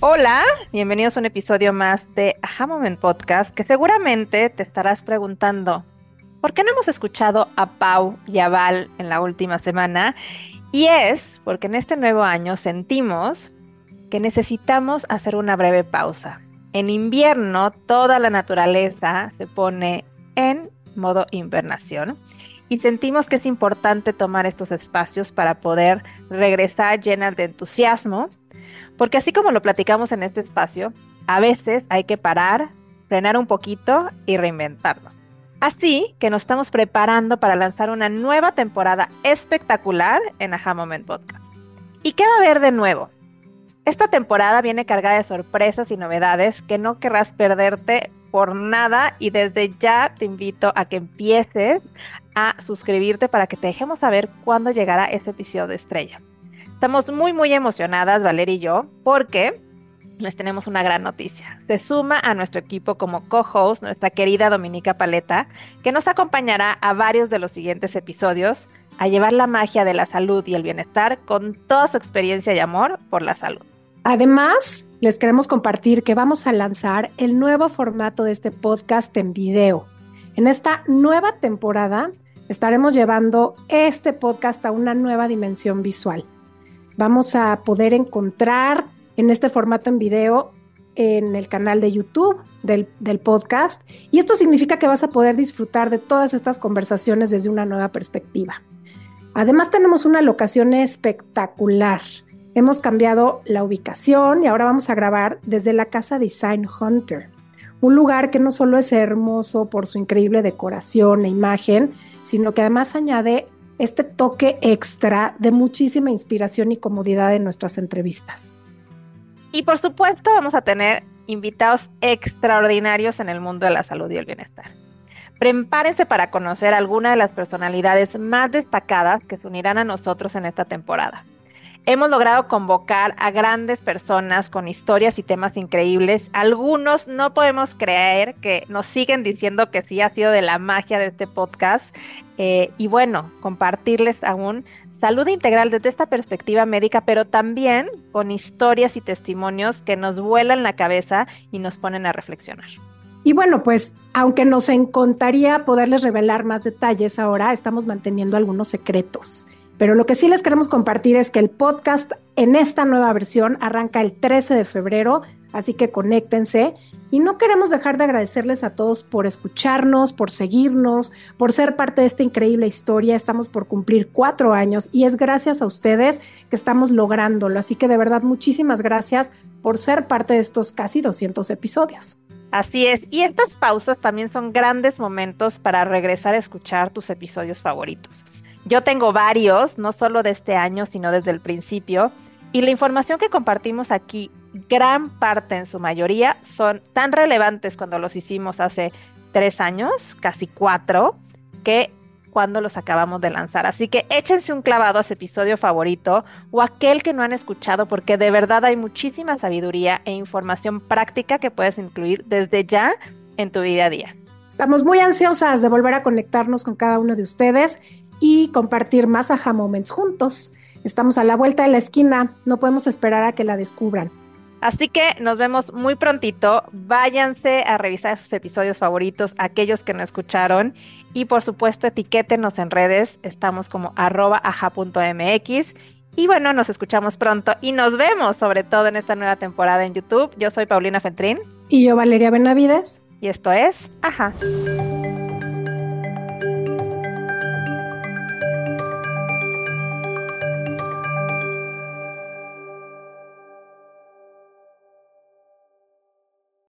Hola, bienvenidos a un episodio más de Aha Moment Podcast que seguramente te estarás preguntando, ¿por qué no hemos escuchado a Pau y a Val en la última semana? Y es porque en este nuevo año sentimos que necesitamos hacer una breve pausa. En invierno toda la naturaleza se pone en modo invernación y sentimos que es importante tomar estos espacios para poder regresar llenas de entusiasmo porque así como lo platicamos en este espacio, a veces hay que parar, frenar un poquito y reinventarnos. Así que nos estamos preparando para lanzar una nueva temporada espectacular en Aha Moment Podcast. ¿Y qué va a haber de nuevo? Esta temporada viene cargada de sorpresas y novedades que no querrás perderte por nada y desde ya te invito a que empieces a suscribirte para que te dejemos saber cuándo llegará ese episodio de estrella. Estamos muy, muy emocionadas, Valeria y yo, porque les tenemos una gran noticia. Se suma a nuestro equipo como co-host nuestra querida Dominica Paleta, que nos acompañará a varios de los siguientes episodios a llevar la magia de la salud y el bienestar con toda su experiencia y amor por la salud. Además, les queremos compartir que vamos a lanzar el nuevo formato de este podcast en video. En esta nueva temporada estaremos llevando este podcast a una nueva dimensión visual vamos a poder encontrar en este formato en video en el canal de YouTube del, podcast. Y esto significa que vas a poder disfrutar de todas estas conversaciones desde una nueva perspectiva. Además tenemos una locación espectacular. Hemos cambiado la ubicación y ahora vamos a grabar desde la casa Design Hunter, un lugar que no solo es hermoso por su increíble decoración e imagen, sino que además añade este toque extra de muchísima inspiración y comodidad en nuestras entrevistas. Y por supuesto vamos a tener invitados extraordinarios en el mundo de la salud y el bienestar. Prepárense para conocer algunas de las personalidades más destacadas que se unirán a nosotros en esta temporada. Hemos logrado convocar a grandes personas con historias y temas increíbles. Algunos no podemos creer que nos siguen diciendo que sí ha sido de la magia de este podcast. Eh, y bueno, compartirles aún salud integral desde esta perspectiva médica, pero también con historias y testimonios que nos vuelan la cabeza y nos ponen a reflexionar. Y bueno, pues aunque nos encantaría poderles revelar más detalles ahora, estamos manteniendo algunos secretos. Pero lo que sí les queremos compartir es que el podcast en esta nueva versión arranca el 13 de febrero, así que conéctense. Y no queremos dejar de agradecerles a todos por escucharnos, por seguirnos, por ser parte de esta increíble historia. Estamos por cumplir cuatro años y es gracias a ustedes que estamos lográndolo. Así que de verdad, muchísimas gracias por ser parte de estos casi 200 episodios. Así es, y estas pausas también son grandes momentos para regresar a escuchar tus episodios favoritos. Yo tengo varios, no solo de este año, sino desde el principio. Y la información que compartimos aquí, gran parte en su mayoría, son tan relevantes cuando los hicimos hace tres años, casi cuatro, que cuando los acabamos de lanzar. Así que échense un clavado a ese episodio favorito o aquel que no han escuchado, porque de verdad hay muchísima sabiduría e información práctica que puedes incluir desde ya en tu día a día. Estamos muy ansiosas de volver a conectarnos con cada uno de ustedes y compartir más aha moments juntos. Estamos a la vuelta de la esquina, no podemos esperar a que la descubran. Así que nos vemos muy prontito. Váyanse a revisar sus episodios favoritos, aquellos que no escucharon. Y por supuesto, etiquétenos en redes. Estamos como arroba aja.mx. Y bueno, nos escuchamos pronto y nos vemos sobre todo en esta nueva temporada en YouTube. Yo soy Paulina Fentrín. Y yo Valeria Benavides. Y esto es Aja.